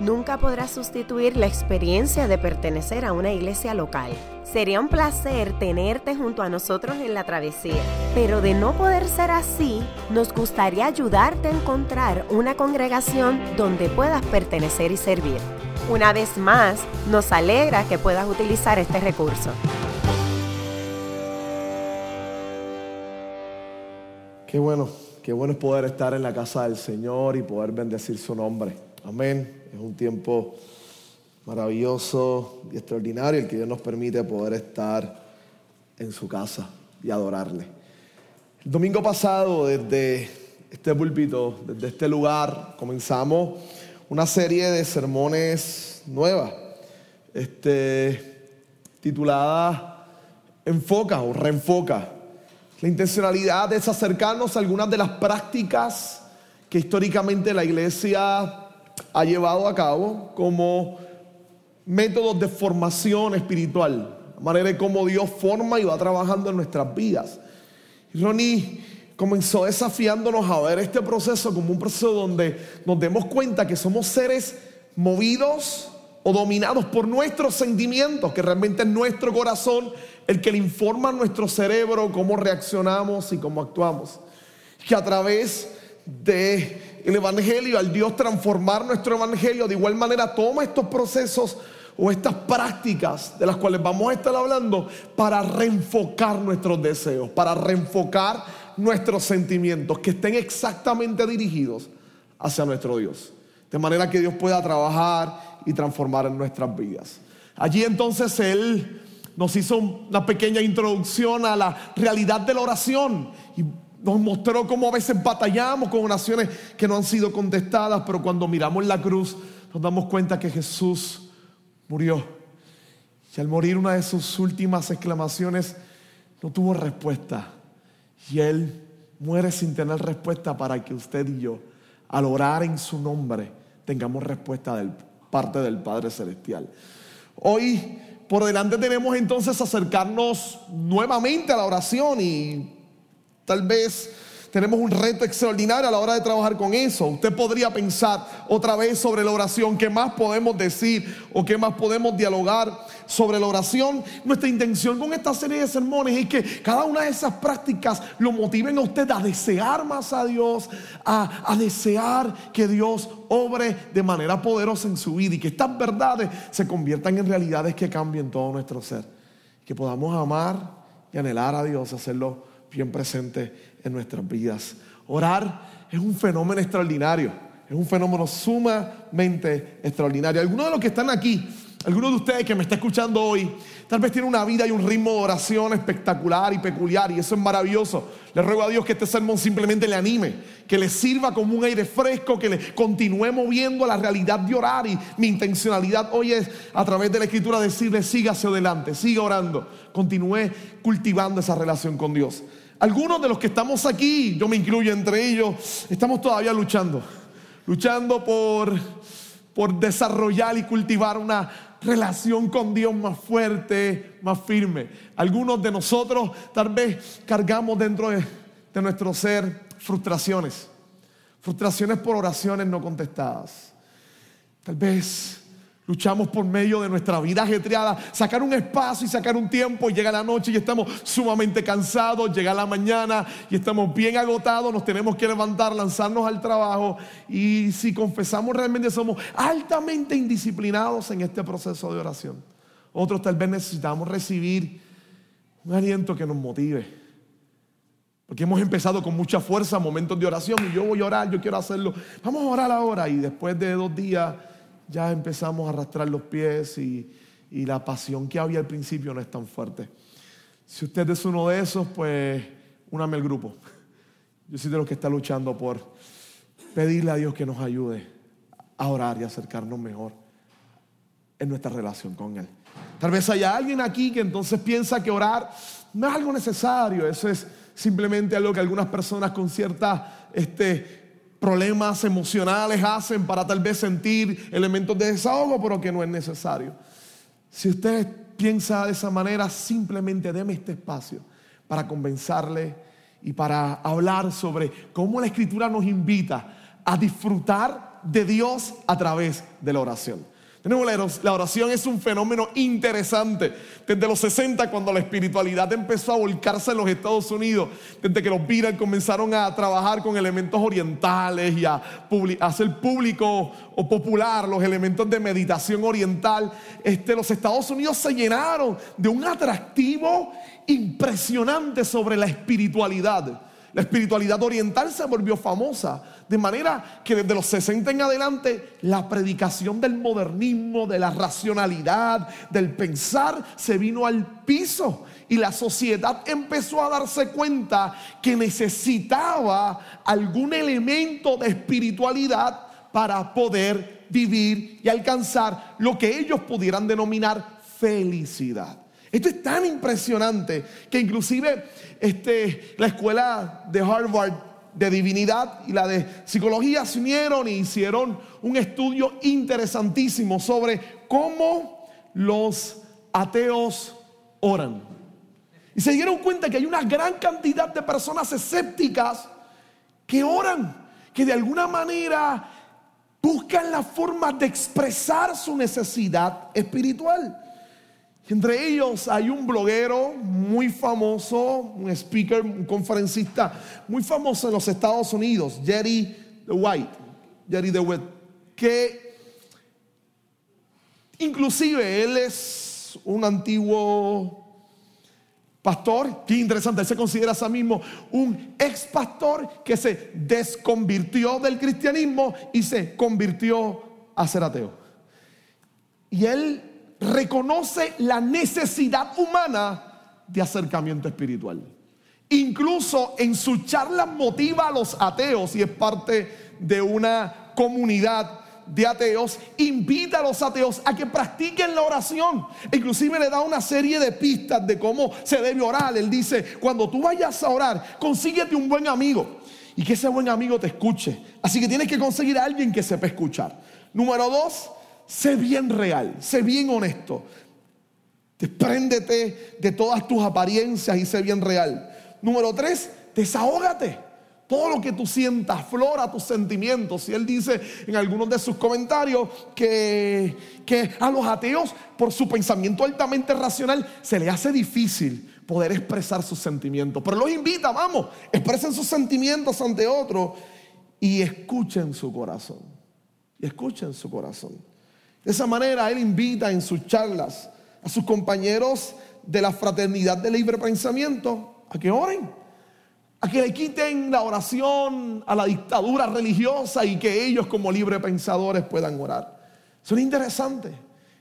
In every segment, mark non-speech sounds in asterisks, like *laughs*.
nunca podrá sustituir la experiencia de pertenecer a una iglesia local. Sería un placer tenerte junto a nosotros en la travesía, pero de no poder ser así, nos gustaría ayudarte a encontrar una congregación donde puedas pertenecer y servir. Una vez más, nos alegra que puedas utilizar este recurso. Qué bueno, qué bueno es poder estar en la casa del Señor y poder bendecir su nombre. Amén. Es un tiempo maravilloso y extraordinario el que Dios nos permite poder estar en su casa y adorarle. El domingo pasado, desde este púlpito, desde este lugar, comenzamos una serie de sermones nuevas, este, titulada Enfoca o Reenfoca. La intencionalidad es acercarnos a algunas de las prácticas que históricamente la iglesia ha llevado a cabo como métodos de formación espiritual, la manera de cómo Dios forma y va trabajando en nuestras vidas. Ronnie comenzó desafiándonos a ver este proceso como un proceso donde nos demos cuenta que somos seres movidos o dominados por nuestros sentimientos, que realmente es nuestro corazón el que le informa a nuestro cerebro cómo reaccionamos y cómo actuamos. Que a través de el Evangelio, al Dios transformar nuestro Evangelio, de igual manera toma estos procesos o estas prácticas de las cuales vamos a estar hablando para reenfocar nuestros deseos, para reenfocar nuestros sentimientos, que estén exactamente dirigidos hacia nuestro Dios. De manera que Dios pueda trabajar y transformar en nuestras vidas. Allí entonces Él nos hizo una pequeña introducción a la realidad de la oración y nos mostró cómo a veces batallamos con oraciones que no han sido contestadas, pero cuando miramos la cruz nos damos cuenta que Jesús murió. Y al morir una de sus últimas exclamaciones no tuvo respuesta. Y Él muere sin tener respuesta para que usted y yo, al orar en su nombre, tengamos respuesta de parte del Padre Celestial. Hoy por delante tenemos entonces acercarnos nuevamente a la oración y Tal vez tenemos un reto extraordinario a la hora de trabajar con eso. Usted podría pensar otra vez sobre la oración, qué más podemos decir o qué más podemos dialogar sobre la oración. Nuestra intención con esta serie de sermones es que cada una de esas prácticas lo motiven a usted a desear más a Dios, a, a desear que Dios obre de manera poderosa en su vida y que estas verdades se conviertan en realidades que cambien todo nuestro ser. Que podamos amar y anhelar a Dios, hacerlo bien presente en nuestras vidas. Orar es un fenómeno extraordinario, es un fenómeno sumamente extraordinario. Algunos de los que están aquí, algunos de ustedes que me están escuchando hoy, tal vez tienen una vida y un ritmo de oración espectacular y peculiar y eso es maravilloso. Le ruego a Dios que este sermón simplemente le anime, que le sirva como un aire fresco, que le continúe moviendo la realidad de orar y mi intencionalidad hoy es a través de la escritura decirle siga hacia adelante, siga orando, continúe cultivando esa relación con Dios. Algunos de los que estamos aquí, yo me incluyo entre ellos, estamos todavía luchando, luchando por, por desarrollar y cultivar una relación con Dios más fuerte, más firme. Algunos de nosotros tal vez cargamos dentro de, de nuestro ser frustraciones, frustraciones por oraciones no contestadas. Tal vez Luchamos por medio de nuestra vida ajetreada, sacar un espacio y sacar un tiempo llega la noche y estamos sumamente cansados, llega la mañana y estamos bien agotados, nos tenemos que levantar, lanzarnos al trabajo y si confesamos realmente somos altamente indisciplinados en este proceso de oración. Otros tal vez necesitamos recibir un aliento que nos motive. Porque hemos empezado con mucha fuerza momentos de oración y yo voy a orar, yo quiero hacerlo. Vamos a orar ahora y después de dos días ya empezamos a arrastrar los pies y, la pasión que había al principio no es tan fuerte. Si usted es uno de esos, pues úname al grupo. Yo soy de los que está luchando por pedirle a Dios que nos ayude a orar y acercarnos mejor en nuestra relación con Él. Tal vez haya alguien aquí que entonces piensa que orar no es algo necesario, eso es simplemente algo que algunas personas con cierta este, problemas emocionales hacen para tal vez sentir elementos de desahogo, pero que no es necesario. Si usted piensa de esa manera, simplemente deme este espacio para convencerle y para hablar sobre cómo la escritura nos invita a disfrutar de Dios a través de la oración. La oración es un fenómeno interesante. Desde los 60, cuando la espiritualidad empezó a volcarse en los Estados Unidos, desde que los Beatles comenzaron a trabajar con elementos orientales y a hacer público o popular los elementos de meditación oriental, este, los Estados Unidos se llenaron de un atractivo impresionante sobre la espiritualidad. La espiritualidad oriental se volvió famosa, de manera que desde los 60 en adelante la predicación del modernismo, de la racionalidad, del pensar, se vino al piso y la sociedad empezó a darse cuenta que necesitaba algún elemento de espiritualidad para poder vivir y alcanzar lo que ellos pudieran denominar felicidad. Esto es tan impresionante que inclusive este, la escuela de Harvard de divinidad y la de psicología se unieron y hicieron un estudio interesantísimo sobre cómo los ateos oran. Y se dieron cuenta que hay una gran cantidad de personas escépticas que oran, que de alguna manera buscan la forma de expresar su necesidad espiritual. Entre ellos hay un bloguero muy famoso, un speaker, un conferencista muy famoso en los Estados Unidos, Jerry the White, Jerry the White, que inclusive él es un antiguo pastor, qué interesante, él se considera a sí mismo un ex pastor que se desconvirtió del cristianismo y se convirtió a ser ateo. Y él reconoce la necesidad humana de acercamiento espiritual. Incluso en su charla motiva a los ateos y es parte de una comunidad de ateos, invita a los ateos a que practiquen la oración. Inclusive le da una serie de pistas de cómo se debe orar. Él dice, cuando tú vayas a orar, consíguete un buen amigo y que ese buen amigo te escuche. Así que tienes que conseguir a alguien que sepa escuchar. Número dos, sé bien real, sé bien honesto. Despréndete de todas tus apariencias y sé bien real. Número tres, desahógate. Todo lo que tú sientas, flora tus sentimientos. Y él dice en algunos de sus comentarios que, que a los ateos, por su pensamiento altamente racional, se le hace difícil poder expresar sus sentimientos. Pero los invita, vamos, expresen sus sentimientos ante otros y escuchen su corazón. Y escuchen su corazón. De esa manera Él invita en sus charlas a sus compañeros de la fraternidad de libre pensamiento a que oren, a que le quiten la oración a la dictadura religiosa y que ellos como libre pensadores puedan orar. Son interesantes.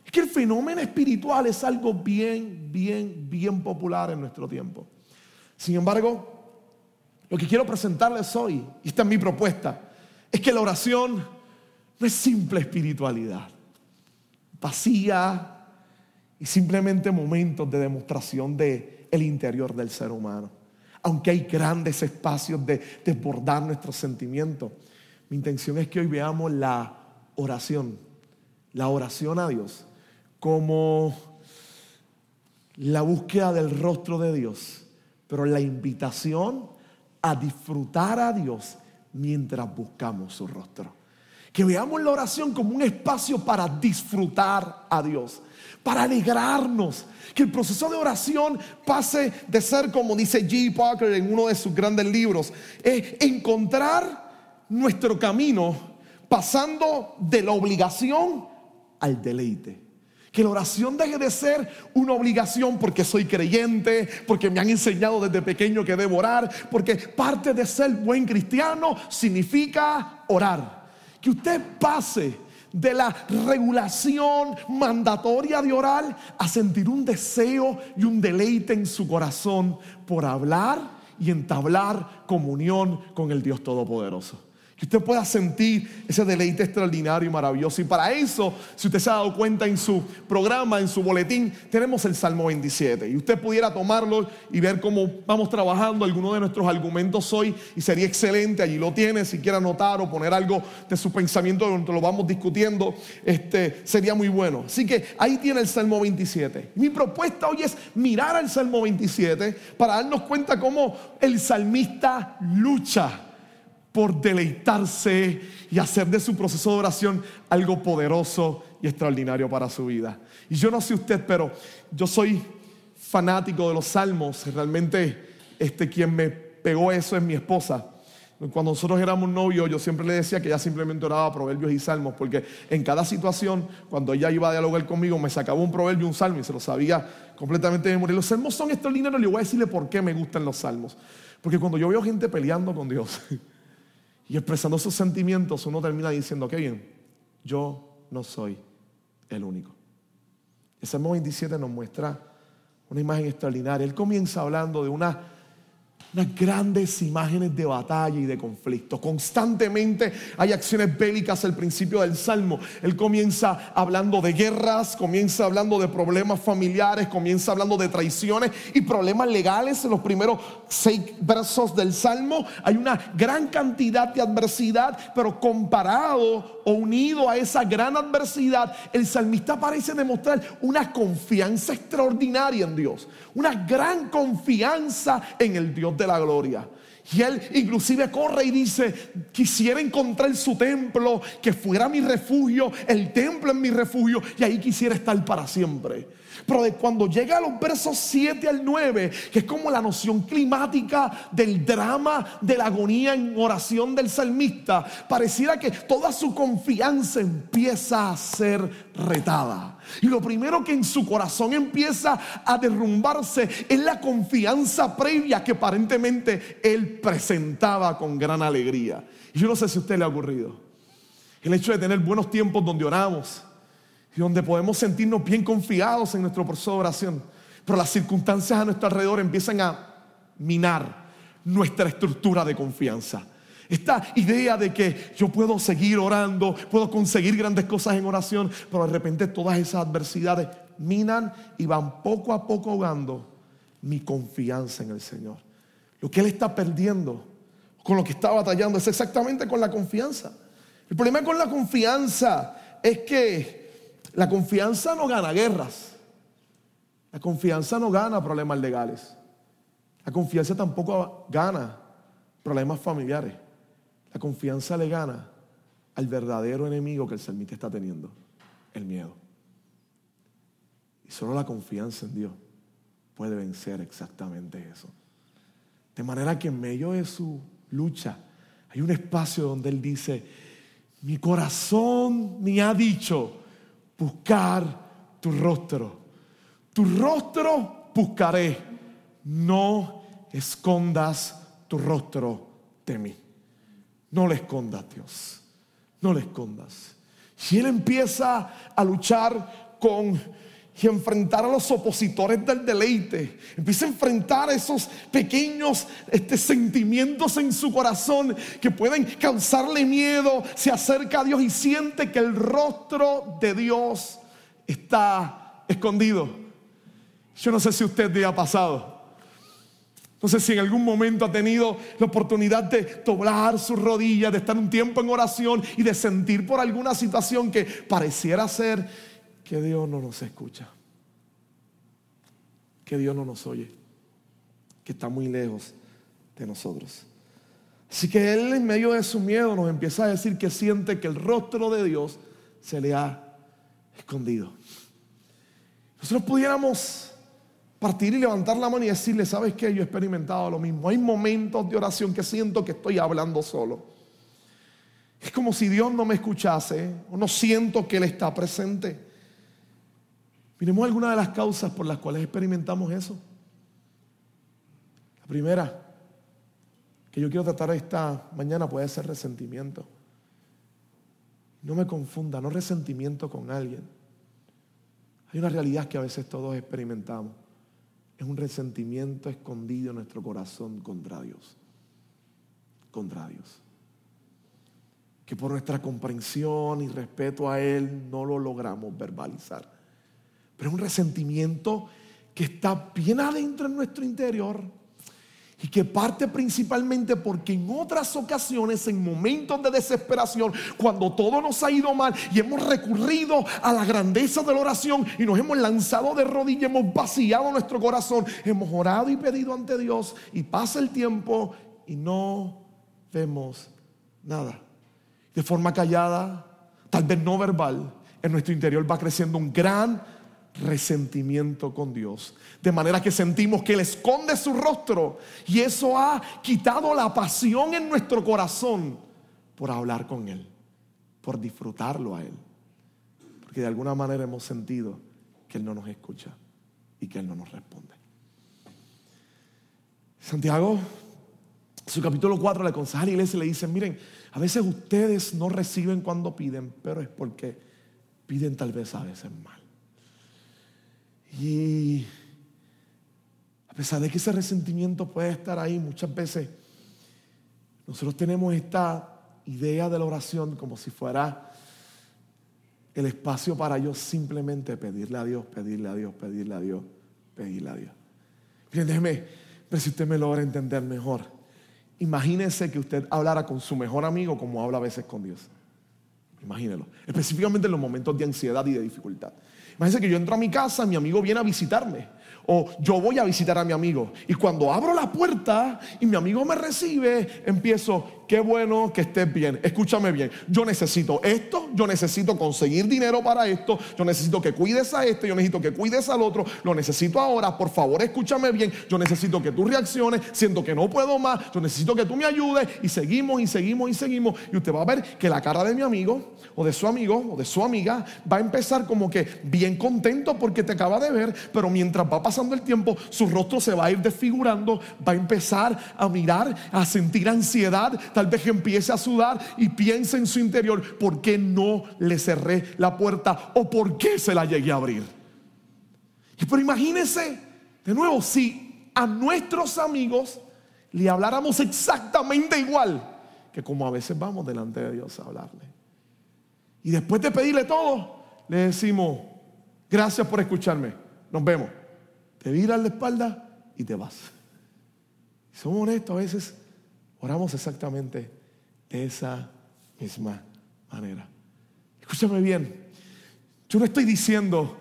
Es que el fenómeno espiritual es algo bien, bien, bien popular en nuestro tiempo. Sin embargo, lo que quiero presentarles hoy, y esta es mi propuesta, es que la oración no es simple espiritualidad vacía y simplemente momentos de demostración de el interior del ser humano. Aunque hay grandes espacios de desbordar nuestros sentimientos, mi intención es que hoy veamos la oración, la oración a Dios, como la búsqueda del rostro de Dios, pero la invitación a disfrutar a Dios mientras buscamos su rostro. Que veamos la oración como un espacio para disfrutar a Dios, para alegrarnos. Que el proceso de oración pase de ser, como dice G. Parker en uno de sus grandes libros, es encontrar nuestro camino pasando de la obligación al deleite. Que la oración deje de ser una obligación porque soy creyente, porque me han enseñado desde pequeño que debo orar, porque parte de ser buen cristiano significa orar que usted pase de la regulación mandatoria de orar a sentir un deseo y un deleite en su corazón por hablar y entablar comunión con el Dios Todopoderoso. Que usted pueda sentir ese deleite extraordinario y maravilloso. Y para eso, si usted se ha dado cuenta en su programa, en su boletín, tenemos el Salmo 27. Y usted pudiera tomarlo y ver cómo vamos trabajando algunos de nuestros argumentos hoy. Y sería excelente, allí lo tiene, si quiere anotar o poner algo de su pensamiento donde lo vamos discutiendo, este, sería muy bueno. Así que ahí tiene el Salmo 27. Mi propuesta hoy es mirar al Salmo 27 para darnos cuenta cómo el salmista lucha por deleitarse y hacer de su proceso de oración algo poderoso y extraordinario para su vida. Y yo no sé usted, pero yo soy fanático de los salmos. Realmente este, quien me pegó eso es mi esposa. Cuando nosotros éramos novios, yo siempre le decía que ella simplemente oraba proverbios y salmos, porque en cada situación, cuando ella iba a dialogar conmigo, me sacaba un proverbio un salmo y se lo sabía completamente de memoria. Los salmos son extraordinarios, le voy a decirle por qué me gustan los salmos. Porque cuando yo veo gente peleando con Dios, *laughs* y expresando sus sentimientos, uno termina diciendo, qué bien, yo no soy el único. El Salmo 27 nos muestra una imagen extraordinaria. Él comienza hablando de una unas grandes imágenes de batalla y de conflicto. Constantemente hay acciones bélicas al principio del Salmo. Él comienza hablando de guerras, comienza hablando de problemas familiares, comienza hablando de traiciones y problemas legales. En los primeros seis versos del Salmo hay una gran cantidad de adversidad, pero comparado o unido a esa gran adversidad, el salmista parece demostrar una confianza extraordinaria en Dios, una gran confianza en el Dios de la gloria. Y él inclusive corre y dice, quisiera encontrar su templo, que fuera mi refugio, el templo en mi refugio, y ahí quisiera estar para siempre. Pero de cuando llega a los versos 7 al 9, que es como la noción climática del drama de la agonía en oración del salmista, pareciera que toda su confianza empieza a ser retada. Y lo primero que en su corazón empieza a derrumbarse es la confianza previa que aparentemente él presentaba con gran alegría. Y yo no sé si a usted le ha ocurrido. El hecho de tener buenos tiempos donde oramos, y donde podemos sentirnos bien confiados en nuestro proceso de oración. Pero las circunstancias a nuestro alrededor empiezan a minar nuestra estructura de confianza. Esta idea de que yo puedo seguir orando, puedo conseguir grandes cosas en oración, pero de repente todas esas adversidades minan y van poco a poco ahogando mi confianza en el Señor. Lo que Él está perdiendo, con lo que está batallando, es exactamente con la confianza. El problema con la confianza es que la confianza no gana guerras. La confianza no gana problemas legales. La confianza tampoco gana problemas familiares. La confianza le gana al verdadero enemigo que el salmista está teniendo, el miedo. Y solo la confianza en Dios puede vencer exactamente eso. De manera que en medio de su lucha hay un espacio donde él dice, mi corazón me ha dicho, buscar tu rostro. Tu rostro buscaré. No escondas tu rostro de mí. No le escondas, Dios. No le escondas. Si Él empieza a luchar con y enfrentar a los opositores del deleite. Empieza a enfrentar esos pequeños este, sentimientos en su corazón que pueden causarle miedo. Se acerca a Dios y siente que el rostro de Dios está escondido. Yo no sé si usted le ha pasado. No sé si en algún momento ha tenido la oportunidad de doblar sus rodillas, de estar un tiempo en oración y de sentir por alguna situación que pareciera ser que Dios no nos escucha, que Dios no nos oye, que está muy lejos de nosotros. Así que Él en medio de su miedo nos empieza a decir que siente que el rostro de Dios se le ha escondido. Nosotros pudiéramos partir y levantar la mano y decirle, ¿sabes qué? Yo he experimentado lo mismo. Hay momentos de oración que siento que estoy hablando solo. Es como si Dios no me escuchase o no siento que Él está presente. Miremos algunas de las causas por las cuales experimentamos eso. La primera que yo quiero tratar esta mañana puede ser resentimiento. No me confunda, no resentimiento con alguien. Hay una realidad que a veces todos experimentamos. Es un resentimiento escondido en nuestro corazón contra Dios. Contra Dios. que por nuestra comprensión y respeto a Él no lo logramos verbalizar. Pero es un resentimiento que está bien adentro en nuestro interior y que parte principalmente porque en otras ocasiones, en momentos de desesperación, cuando todo nos ha ido mal y hemos recurrido a la grandeza de la oración y nos hemos lanzado de rodillas, hemos vaciado nuestro corazón, hemos orado y pedido ante Dios y pasa el tiempo y no vemos nada. De forma callada, tal vez no verbal, en nuestro interior va creciendo un gran resentimiento con Dios. De manera que sentimos que Él esconde su rostro y eso ha quitado la pasión en nuestro corazón por hablar con Él, por disfrutarlo a Él. Porque de alguna manera hemos sentido que Él no nos escucha y que Él no nos responde. Santiago, su capítulo 4 le aconseja a la iglesia y le dice, miren, a veces ustedes no reciben cuando piden, pero es porque piden tal vez a veces mal. Y a pesar de que ese resentimiento puede estar ahí muchas veces, nosotros tenemos esta idea de la oración como si fuera el espacio para yo simplemente pedirle a Dios, pedirle a Dios, pedirle a Dios, pedirle a Dios. Miren, déjeme ver si usted me logra entender mejor. Imagínese que usted hablara con su mejor amigo como habla a veces con Dios. Imagínelo. Específicamente en los momentos de ansiedad y de dificultad. Imagínense que yo entro a mi casa, mi amigo viene a visitarme. O yo voy a visitar a mi amigo. Y cuando abro la puerta y mi amigo me recibe, empiezo, qué bueno que estés bien. Escúchame bien. Yo necesito esto, yo necesito conseguir dinero para esto, yo necesito que cuides a este, yo necesito que cuides al otro, lo necesito ahora, por favor escúchame bien, yo necesito que tú reacciones, siento que no puedo más, yo necesito que tú me ayudes y seguimos y seguimos y seguimos. Y usted va a ver que la cara de mi amigo o de su amigo o de su amiga va a empezar como que bien contento porque te acaba de ver, pero mientras va pasando el tiempo, su rostro se va a ir desfigurando, va a empezar a mirar, a sentir ansiedad, tal vez empiece a sudar y piense en su interior, ¿por qué no le cerré la puerta o por qué se la llegué a abrir? Pero imagínense, de nuevo, si a nuestros amigos le habláramos exactamente igual que como a veces vamos delante de Dios a hablarle. Y después de pedirle todo, le decimos, gracias por escucharme, nos vemos. Te viras la espalda y te vas. somos honestos, a veces Oramos exactamente de esa misma manera. Escúchame bien, yo no estoy diciendo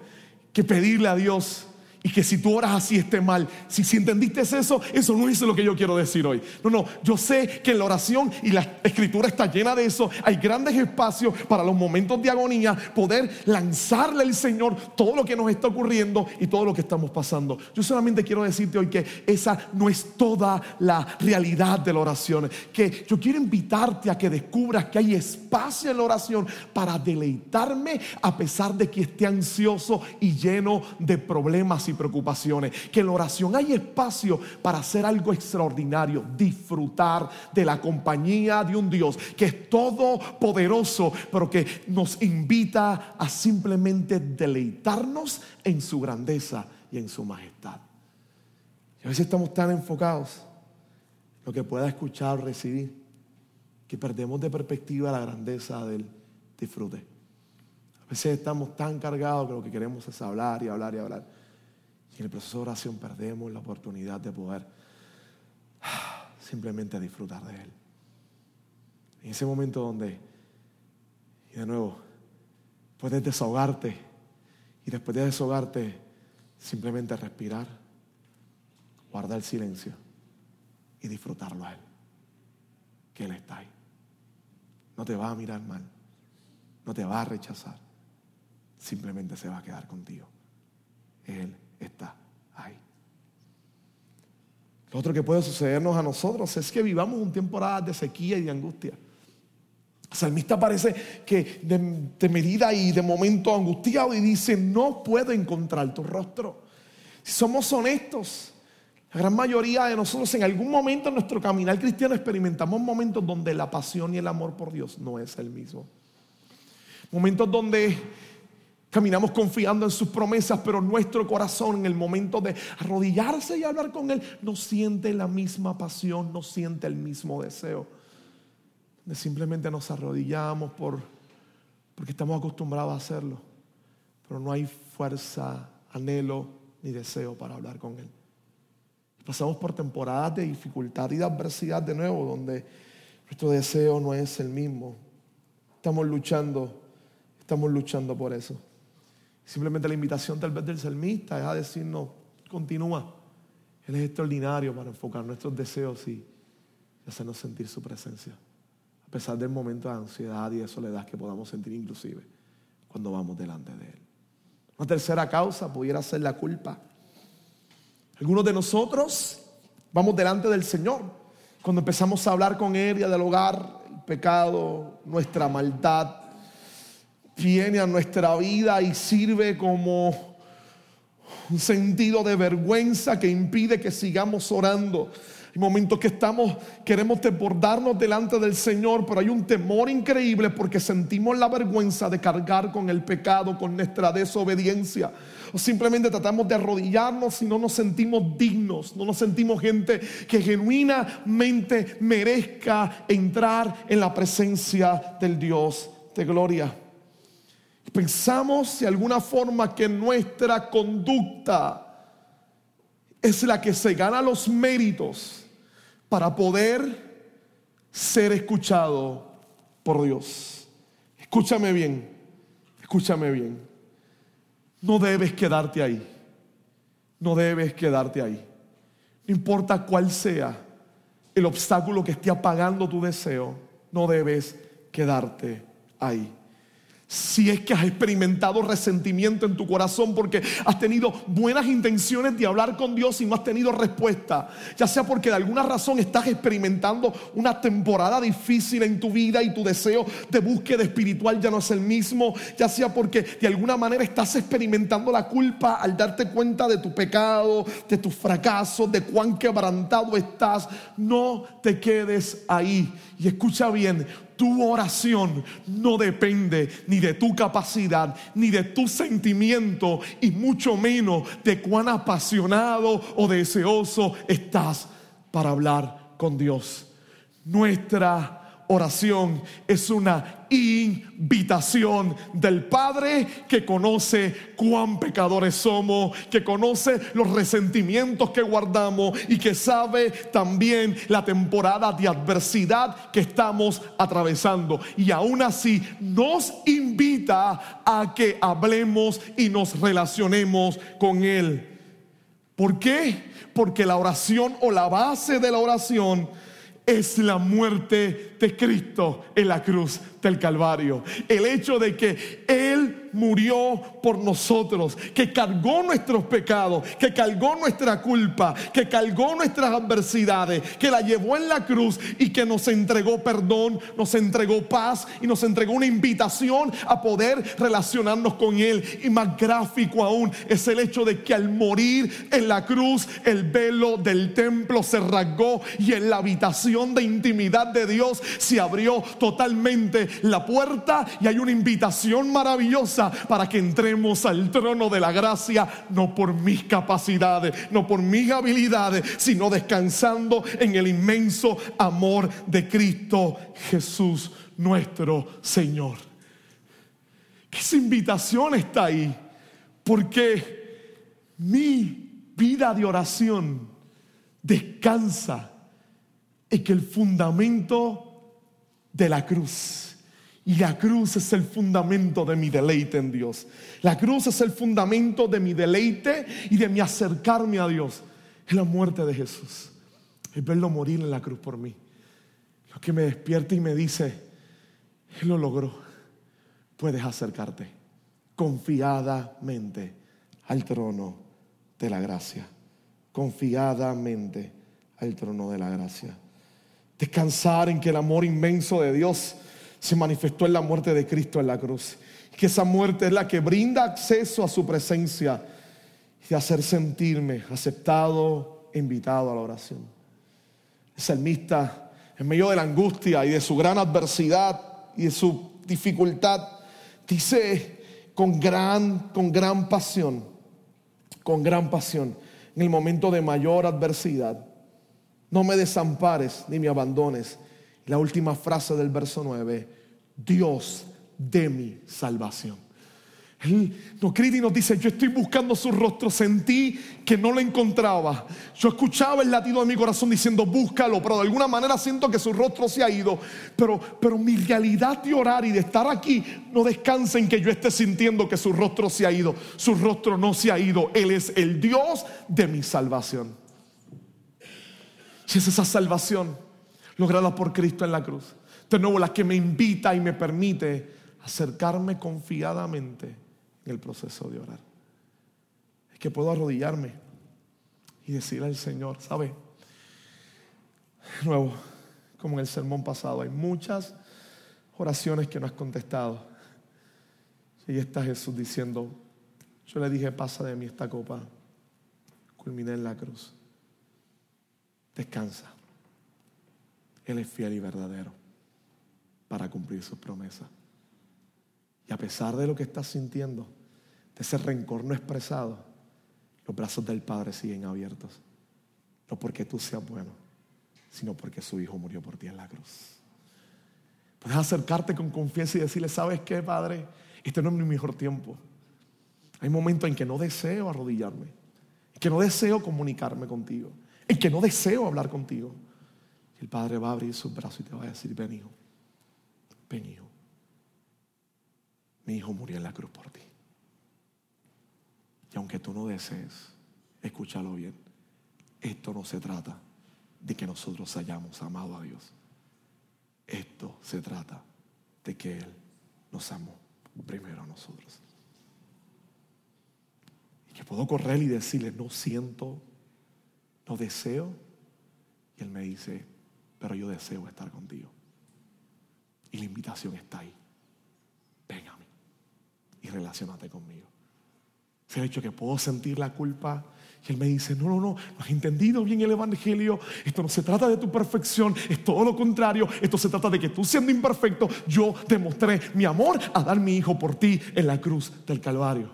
que pedirle a Dios y que si tú oras así esté mal. Si, si entendiste eso, eso no es lo que yo quiero decir hoy. No, no, yo sé que en la oración y la escritura está llena de eso. Hay grandes espacios para los momentos de agonía, poder lanzarle al Señor todo lo que nos está ocurriendo y todo lo que estamos pasando. Yo solamente quiero decirte hoy que esa no es toda la realidad de la oración. Que yo quiero invitarte a que descubras que hay espacio en la oración para deleitarme a pesar de que esté ansioso y lleno de problemas y preocupaciones. Que en la oración hay espacio para hacer algo extraordinario, disfrutar de la compañía de un Dios que es todopoderoso, pero que nos invita a simplemente deleitarnos en su grandeza y en su majestad. Y a veces estamos tan enfocados en lo que pueda escuchar o recibir que perdemos de perspectiva la grandeza del disfrute. A veces estamos tan cargados que lo que queremos es hablar y hablar y hablar. Y en el proceso de oración perdemos la oportunidad de poder *sighs* simplemente disfrutar de Él. En ese momento donde, y de nuevo, puedes desahogarte y después de desahogarte, simplemente respirar, guardar el silencio y disfrutarlo a Él. Que Él está ahí. No te va a mirar mal, no te va a rechazar, simplemente se va a quedar contigo. Él está ahí. Lo otro que puede sucedernos a nosotros es que vivamos un temporada de sequía y de angustia. El salmista parece que de, medida y de momento angustiado y dice, no puedo encontrar tu rostro. Si somos honestos, la gran mayoría de nosotros en algún momento en nuestro caminar cristiano experimentamos momentos donde la pasión y el amor por Dios no es el mismo. Momentos donde Caminamos confiando en sus promesas, pero nuestro corazón en el momento de arrodillarse y hablar con Él no siente la misma pasión, no siente el mismo deseo. simplemente nos arrodillamos por, porque estamos acostumbrados a hacerlo, pero no hay fuerza, anhelo ni deseo para hablar con Él. Pasamos por temporadas de dificultad y de adversidad de nuevo, donde nuestro deseo no es el mismo. Estamos luchando, estamos luchando por eso. Simplemente la invitación tal vez del salmista es a decirnos, continúa. Él es extraordinario para enfocar nuestros deseos y hacernos sentir su presencia. A pesar del momento de ansiedad y de soledad que podamos sentir inclusive cuando vamos delante de Él. Una tercera causa pudiera ser la culpa. Algunos de nosotros vamos delante del Señor. Cuando empezamos a hablar con Él y a dialogar, el pecado, nuestra maldad, viene a nuestra vida y sirve como un sentido de vergüenza que impide que sigamos orando. Hay momentos que estamos, queremos desbordarnos delante del Señor, pero hay un temor increíble porque sentimos la vergüenza de cargar con el pecado, con nuestra desobediencia. O simplemente tratamos de arrodillarnos y no nos sentimos dignos, no nos sentimos gente que genuinamente merezca entrar en la presencia del Dios de gloria. Pensamos de alguna forma que nuestra conducta es la que se gana los méritos para poder ser escuchado por Dios. Escúchame bien, escúchame bien. No debes quedarte ahí. No debes quedarte ahí. No importa cuál sea el obstáculo que esté apagando tu deseo, no debes quedarte ahí. Si es que has experimentado resentimiento en tu corazón porque has tenido buenas intenciones de hablar con Dios y no has tenido respuesta, ya sea porque de alguna razón estás experimentando una temporada difícil en tu vida y tu deseo de búsqueda espiritual ya no es el mismo, ya sea porque de alguna manera estás experimentando la culpa al darte cuenta de tu pecado, de tus fracasos, de cuán quebrantado estás, no te quedes ahí. Y escucha bien, tu oración no depende ni de tu capacidad, ni de tu sentimiento, y mucho menos de cuán apasionado o deseoso estás para hablar con Dios. Nuestra oración es una invitación del Padre que conoce cuán pecadores somos, que conoce los resentimientos que guardamos y que sabe también la temporada de adversidad que estamos atravesando. Y aún así nos invita a que hablemos y nos relacionemos con Él. ¿Por qué? Porque la oración o la base de la oración es la muerte de Cristo en la cruz del Calvario. El hecho de que Él murió por nosotros, que cargó nuestros pecados, que cargó nuestra culpa, que cargó nuestras adversidades, que la llevó en la cruz y que nos entregó perdón, nos entregó paz y nos entregó una invitación a poder relacionarnos con Él. Y más gráfico aún es el hecho de que al morir en la cruz el velo del templo se rasgó y en la habitación de intimidad de Dios se abrió totalmente la puerta y hay una invitación maravillosa para que entremos al trono de la gracia, no por mis capacidades, no por mis habilidades, sino descansando en el inmenso amor de Cristo Jesús, nuestro Señor. Esa invitación está ahí, porque mi vida de oración descansa en que el fundamento de la cruz. Y la cruz es el fundamento de mi deleite en Dios. La cruz es el fundamento de mi deleite y de mi acercarme a Dios. Es la muerte de Jesús. Es verlo morir en la cruz por mí. Lo que me despierta y me dice, Él lo logró. Puedes acercarte confiadamente al trono de la gracia. Confiadamente al trono de la gracia. Descansar en que el amor inmenso de Dios se manifestó en la muerte de Cristo en la cruz. Que esa muerte es la que brinda acceso a su presencia y hacer sentirme aceptado, invitado a la oración. El salmista, en medio de la angustia y de su gran adversidad y de su dificultad, dice con gran, con gran pasión, con gran pasión, en el momento de mayor adversidad, no me desampares ni me abandones La última frase del verso 9, Dios de mi salvación. Él nos y nos dice, yo estoy buscando su rostro, sentí que no lo encontraba. Yo escuchaba el latido de mi corazón diciendo, búscalo, pero de alguna manera siento que su rostro se ha ido. Pero, pero mi realidad de orar y de estar aquí no descansa en que yo esté sintiendo que su rostro se ha ido. Su rostro no se ha ido. Él es el Dios de mi salvación. Y es esa salvación lograda por Cristo en la cruz. De nuevo, la que me invita y me permite acercarme confiadamente en el proceso de orar. Es que puedo arrodillarme y decirle al Señor, ¿sabe? De nuevo, como en el sermón pasado, hay muchas oraciones que no has contestado. Y está Jesús diciendo, yo le dije, pasa de mí esta copa. Culminé en la cruz. Descansa. Él es fiel y verdadero para cumplir sus promesas. Y a pesar de lo que estás sintiendo, de ese rencor no expresado, los brazos del Padre siguen abiertos. No porque tú seas bueno, sino porque su Hijo murió por ti en la cruz. Puedes acercarte con confianza y decirle, ¿sabes qué, Padre? Este no es mi mejor tiempo. Hay momentos en que no deseo arrodillarme, en que no deseo comunicarme contigo, en que no deseo hablar contigo. El Padre va a abrir sus brazos y te va a decir, ven hijo, ven hijo mi hijo murió en la cruz por ti. Y aunque tú no desees, escúchalo bien, esto no se trata de que nosotros hayamos amado a Dios. Esto se trata de que Él nos amó primero a nosotros. Y que puedo correr y decirle, no siento, no deseo. Y Él me dice, pero yo deseo estar contigo. Y la invitación está ahí. Ven a mí y relacionate conmigo. Se ha hecho que puedo sentir la culpa. Y él me dice, no, no, no, no has entendido bien el Evangelio. Esto no se trata de tu perfección, es todo lo contrario. Esto se trata de que tú siendo imperfecto, yo demostré mi amor a dar mi hijo por ti en la cruz del Calvario.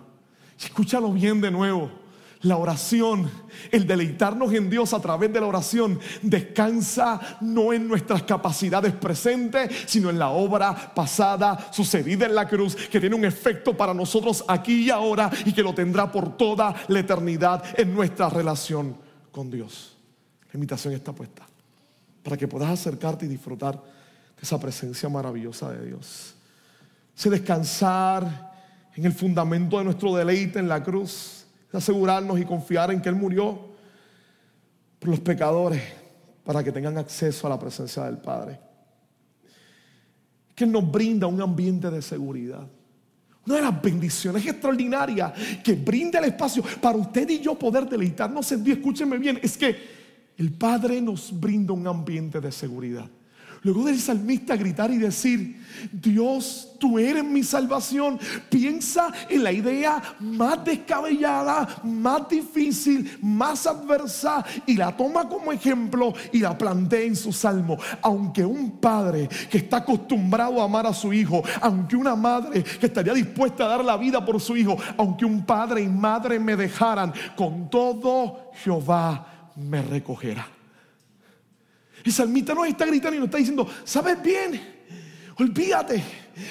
Escúchalo bien de nuevo. La oración, el deleitarnos en Dios a través de la oración, descansa no en nuestras capacidades presentes, sino en la obra pasada, sucedida en la cruz, que tiene un efecto para nosotros aquí y ahora y que lo tendrá por toda la eternidad en nuestra relación con Dios. La invitación está puesta para que puedas acercarte y disfrutar de esa presencia maravillosa de Dios. Ese descansar en el fundamento de nuestro deleite en la cruz asegurarnos y confiar en que Él murió por los pecadores para que tengan acceso a la presencia del Padre. Que Él nos brinda un ambiente de seguridad. Una de las bendiciones extraordinarias que brinda el espacio para usted y yo poder deleitarnos en Dios, escúchenme bien, es que el Padre nos brinda un ambiente de seguridad. Luego del salmista gritar y decir, Dios, tú eres mi salvación. Piensa en la idea más descabellada, más difícil, más adversa y la toma como ejemplo y la plantea en su salmo. Aunque un padre que está acostumbrado a amar a su hijo, aunque una madre que estaría dispuesta a dar la vida por su hijo, aunque un padre y madre me dejaran, con todo Jehová me recogerá. El salmista nos está gritando y nos está diciendo, ¿sabes bien? Olvídate.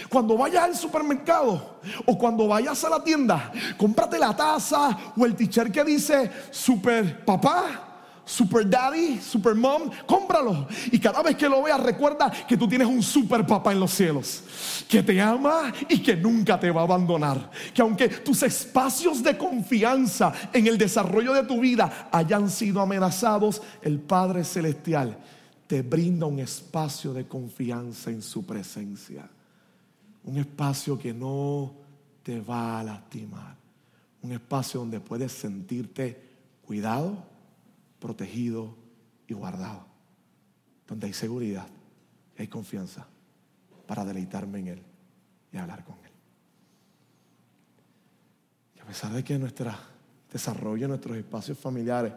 Cuando vayas al supermercado o cuando vayas a la tienda, cómprate la taza o el t-shirt que dice super papá super daddy, super mom, cómpralo. Y cada vez que lo veas, recuerda que tú tienes un super papá en los cielos, que te ama y que nunca te va a abandonar. Que aunque tus espacios de confianza en el desarrollo de tu vida hayan sido amenazados, el Padre Celestial te brinda un espacio de confianza en su presencia. Un espacio que no te va a lastimar. Un espacio donde puedes sentirte cuidado, protegido y guardado. Donde hay seguridad y hay confianza para deleitarme en Él y hablar con Él. Y a pesar de que nuestro desarrollo, nuestros espacios familiares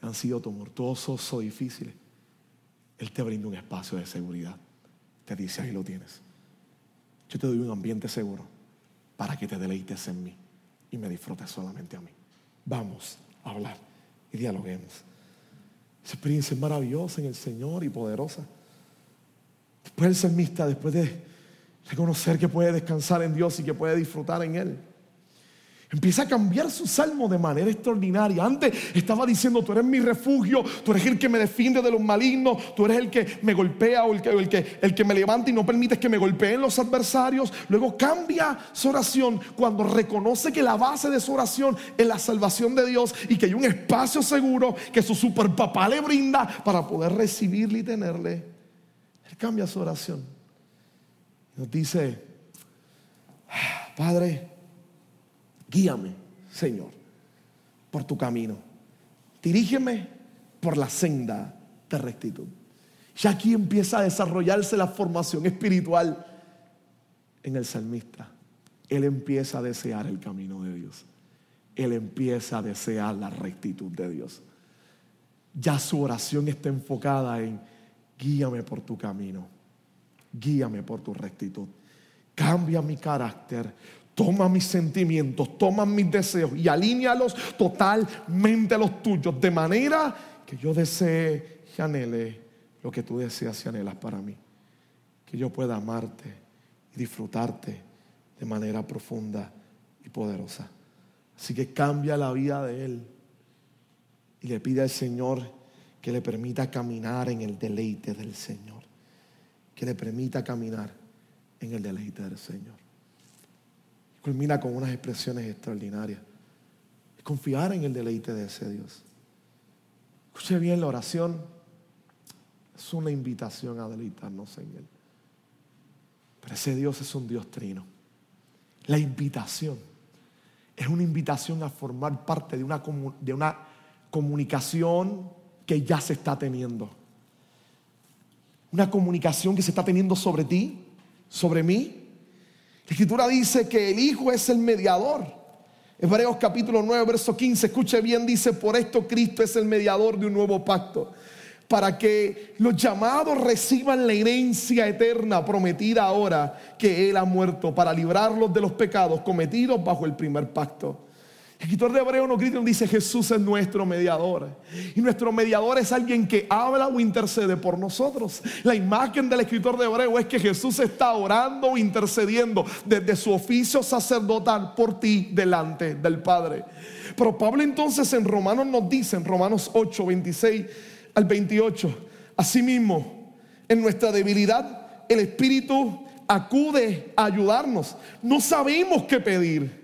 han sido tumultuosos o difíciles, él te brinda un espacio de seguridad. Te dice, ahí lo tienes. Yo te doy un ambiente seguro para que te deleites en mí y me disfrutes solamente a mí. Vamos a hablar y dialoguemos. Esa experiencia es maravillosa en el Señor y poderosa. Después el salmista, después de reconocer que puede descansar en Dios y que puede disfrutar en Él, Empieza a cambiar su salmo de manera extraordinaria. Antes estaba diciendo, tú eres mi refugio, tú eres el que me defiende de los malignos, tú eres el que me golpea o el que, el que, el que me levanta y no permites que me golpeen los adversarios. Luego cambia su oración cuando reconoce que la base de su oración es la salvación de Dios y que hay un espacio seguro que su super papá le brinda para poder recibirle y tenerle. Él cambia su oración. Nos dice, ah, Padre, Guíame, Señor, por tu camino. Dirígeme por la senda de rectitud. Ya aquí empieza a desarrollarse la formación espiritual en el salmista. Él empieza a desear el camino de Dios. Él empieza a desear la rectitud de Dios. Ya su oración está enfocada en guíame por tu camino, guíame por tu rectitud. Cambia mi carácter, Toma mis sentimientos, toma mis deseos y alíñalos totalmente a los tuyos, de manera que yo desee y anhele lo que tú deseas y anhelas para mí. Que yo pueda amarte y disfrutarte de manera profunda y poderosa. Así que cambia la vida de Él y le pide al Señor que le permita caminar en el deleite del Señor. Que le permita caminar en el deleite del Señor culmina con unas expresiones extraordinarias. Confiar en el deleite de ese Dios. Escuche bien la oración. Es una invitación a deleitarnos en Él. Pero ese Dios es un Dios trino. La invitación es una invitación a formar parte de una, de una comunicación que ya se está teniendo. Una comunicación que se está teniendo sobre ti, sobre mí la escritura dice que el Hijo es el mediador. Hebreos capítulo 9, verso 15, escuche bien, dice, por esto Cristo es el mediador de un nuevo pacto, para que los llamados reciban la herencia eterna prometida ahora que Él ha muerto, para librarlos de los pecados cometidos bajo el primer pacto. Escritor de Hebreo y dice, Jesús es nuestro mediador. Y nuestro mediador es alguien que habla o intercede por nosotros. La imagen del escritor de Hebreo es que Jesús está orando o intercediendo desde su oficio sacerdotal por ti delante del Padre. Pero Pablo entonces en Romanos nos dice, en Romanos 8, 26 al 28, asimismo, en nuestra debilidad, el Espíritu acude a ayudarnos. No sabemos qué pedir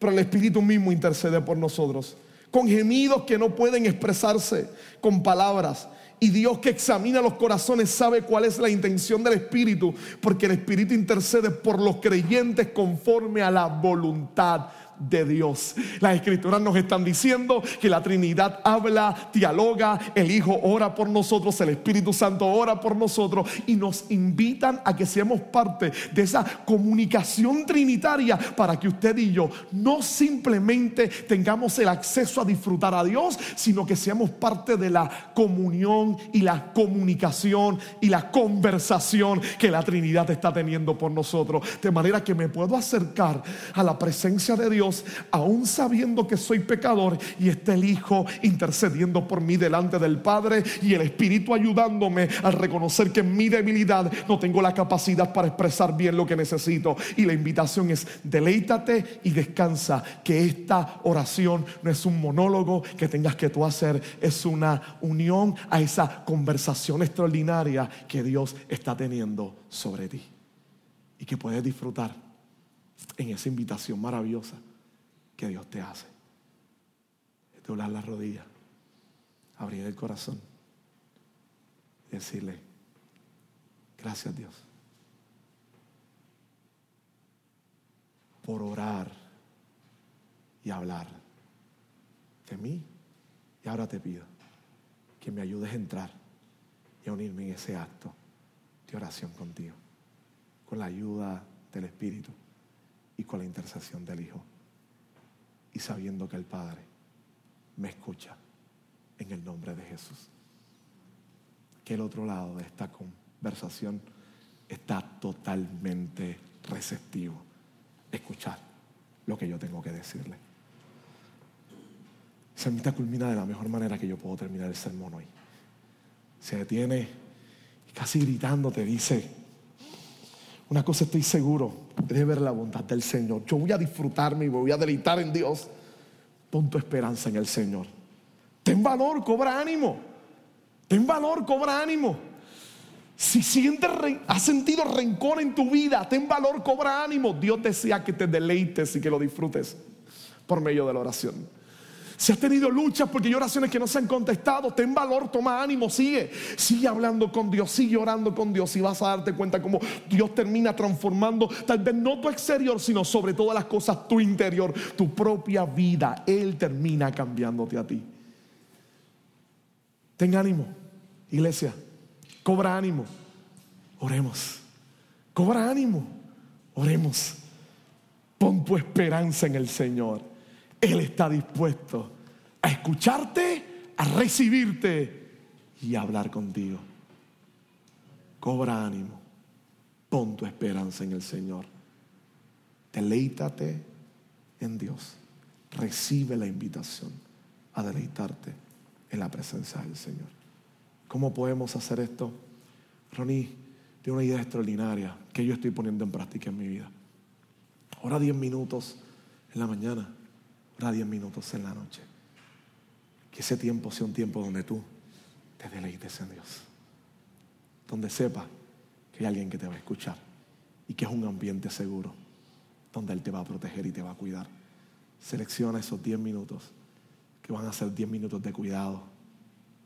pero el Espíritu mismo intercede por nosotros, con gemidos que no pueden expresarse con palabras. Y Dios que examina los corazones sabe cuál es la intención del Espíritu, porque el Espíritu intercede por los creyentes conforme a la voluntad de Dios. Las escrituras nos están diciendo que la Trinidad habla, dialoga, el Hijo ora por nosotros, el Espíritu Santo ora por nosotros y nos invitan a que seamos parte de esa comunicación trinitaria para que usted y yo no simplemente tengamos el acceso a disfrutar a Dios, sino que seamos parte de la comunión y la comunicación y la conversación que la Trinidad está teniendo por nosotros. De manera que me puedo acercar a la presencia de Dios aún sabiendo que soy pecador, y está el Hijo intercediendo por mí delante del Padre y el Espíritu ayudándome a reconocer que en mi debilidad no tengo la capacidad para expresar bien lo que necesito. Y la invitación es, deleítate y descansa, que esta oración no es un monólogo que tengas que tú hacer, es una unión a esa conversación extraordinaria que Dios está teniendo sobre ti y que puedes disfrutar en esa invitación maravillosa que Dios te hace. doblar la rodilla, abrir el corazón y decirle, gracias Dios por orar y hablar de mí. Y ahora te pido que me ayudes a entrar y a unirme en ese acto de oración contigo, con la ayuda del Espíritu y con la intercesión del Hijo y sabiendo que el Padre me escucha en el nombre de Jesús. Que el otro lado de esta conversación está totalmente receptivo. Escuchar lo que yo tengo que decirle. El salmista culmina de la mejor manera que yo puedo terminar el sermón hoy. Se detiene y casi gritando te dice, Una cosa estoy seguro, de ver la bondad del Señor. Yo voy a disfrutarme y voy a deleitar en Dios. Pon tu esperanza en el Señor. Ten valor, cobra ánimo. Ten valor, cobra ánimo. Si sientes, has sentido rencor en tu vida, ten valor, cobra ánimo. Dios desea que te deleites y que lo disfrutes por medio de la oración. Si has tenido luchas porque hay oraciones que no se han contestado, ten valor, toma ánimo, sigue. Sigue hablando con Dios, sigue orando con Dios y vas a darte cuenta cómo Dios termina transformando tal vez no tu exterior, sino sobre todas las cosas tu interior, tu propia vida. Él termina cambiándote a ti. Ten ánimo, iglesia. Cobra ánimo. Oremos. Cobra ánimo. Oremos. Pon tu esperanza en el Señor. Él está dispuesto a escucharte, a recibirte y a hablar contigo. Cobra ánimo. Pon tu esperanza en el Señor. Deleítate en Dios. Recibe la invitación a deleitarte en la presencia del Señor. ¿Cómo podemos hacer esto? Ronnie tiene una idea extraordinaria que yo estoy poniendo en práctica en mi vida. Ahora 10 minutos en la mañana Ora 10 minutos en la noche. Que ese tiempo sea un tiempo donde tú te deleites en Dios. Donde sepa que hay alguien que te va a escuchar y que es un ambiente seguro donde Él te va a proteger y te va a cuidar. Selecciona esos 10 minutos que van a ser 10 minutos de cuidado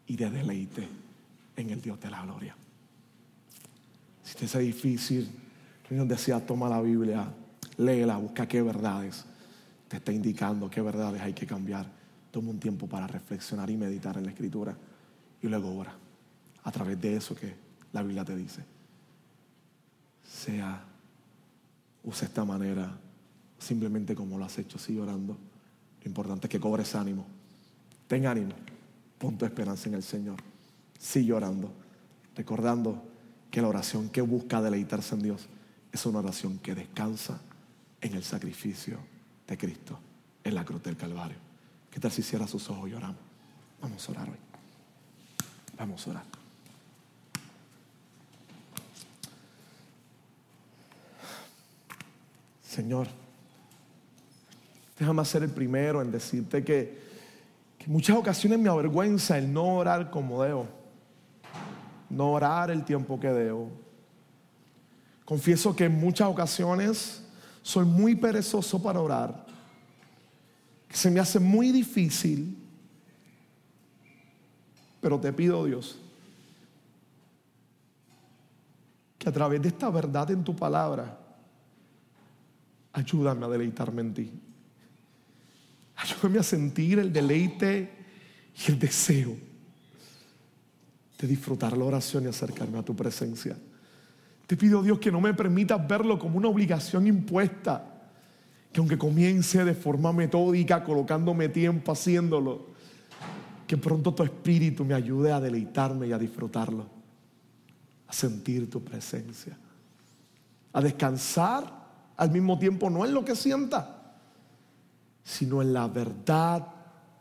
y de deleite en el Dios de la gloria. Si te hace difícil, Dios decía, toma la Biblia, léela, busca qué verdades está indicando qué verdades hay que cambiar. Toma un tiempo para reflexionar y meditar en la escritura y luego ora a través de eso que la Biblia te dice. Sea, usa esta manera, simplemente como lo has hecho, sigue orando. Lo importante es que cobres ánimo. Ten ánimo, pon tu esperanza en el Señor. Sigue orando, recordando que la oración que busca deleitarse en Dios es una oración que descansa en el sacrificio de Cristo en la cruz del Calvario. ¿Qué tal si cierra sus ojos y oramos? Vamos a orar hoy. Vamos a orar. Señor, déjame ser el primero en decirte que, que muchas ocasiones me avergüenza el no orar como debo, no orar el tiempo que debo. Confieso que en muchas ocasiones soy muy perezoso para orar, que se me hace muy difícil, pero te pido Dios, que a través de esta verdad en tu palabra, ayúdame a deleitarme en ti. Ayúdame a sentir el deleite y el deseo de disfrutar la oración y acercarme a tu presencia. Te pido Dios que no me permitas verlo como una obligación impuesta, que aunque comience de forma metódica, colocándome tiempo haciéndolo, que pronto tu espíritu me ayude a deleitarme y a disfrutarlo, a sentir tu presencia, a descansar al mismo tiempo, no en lo que sienta, sino en la verdad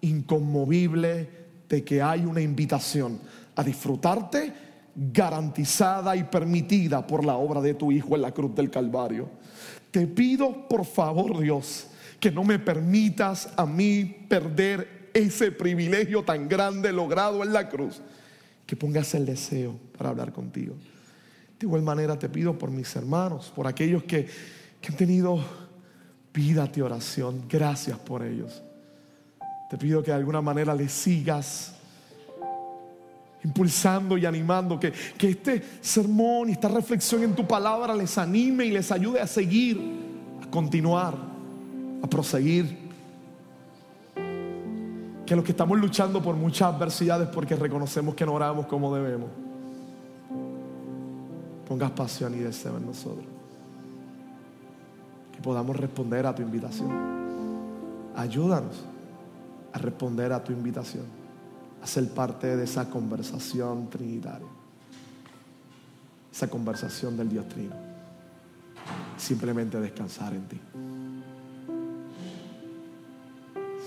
inconmovible de que hay una invitación a disfrutarte garantizada y permitida por la obra de tu Hijo en la cruz del Calvario. Te pido, por favor, Dios, que no me permitas a mí perder ese privilegio tan grande logrado en la cruz, que pongas el deseo para hablar contigo. De igual manera te pido por mis hermanos, por aquellos que, que han tenido vida de oración, gracias por ellos. Te pido que de alguna manera les sigas impulsando y animando, que, que este sermón y esta reflexión en tu palabra les anime y les ayude a seguir, a continuar, a proseguir. Que los que estamos luchando por muchas adversidades porque reconocemos que no oramos como debemos, pongas pasión y deseo en nosotros. Que podamos responder a tu invitación. Ayúdanos a responder a tu invitación a ser parte de esa conversación trinitaria. Esa conversación del Dios Trino. Simplemente descansar en ti.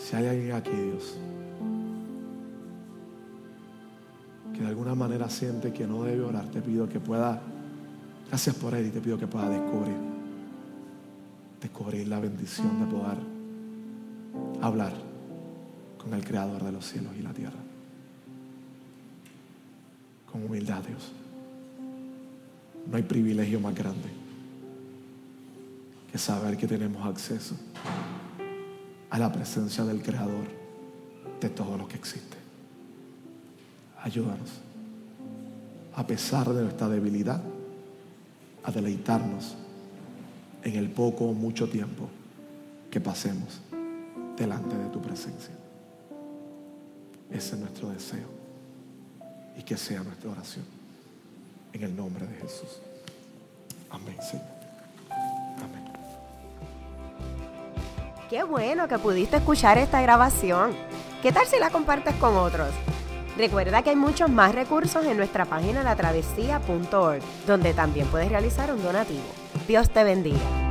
Si hay alguien aquí, Dios, que de alguna manera siente que no debe orar, te pido que pueda Gracias por él y te pido que pueda descubrir, descubrir la bendición de poder hablar con el Creador de los cielos y la tierra. Con humildad, Dios. No hay privilegio más grande que saber que tenemos acceso a la presencia del Creador de todo lo que existe. Ayúdanos, a pesar de nuestra debilidad, a deleitarnos en el poco o mucho tiempo que pasemos delante de tu presencia. Ese es nuestro deseo y que sea nuestra oración. En el nombre de Jesús. Amén, Señor. Amén. Qué bueno que pudiste escuchar esta grabación. ¿Qué tal si la compartes con otros? Recuerda que hay muchos más recursos en nuestra página latravesía.org, donde también puedes realizar un donativo. Dios te bendiga.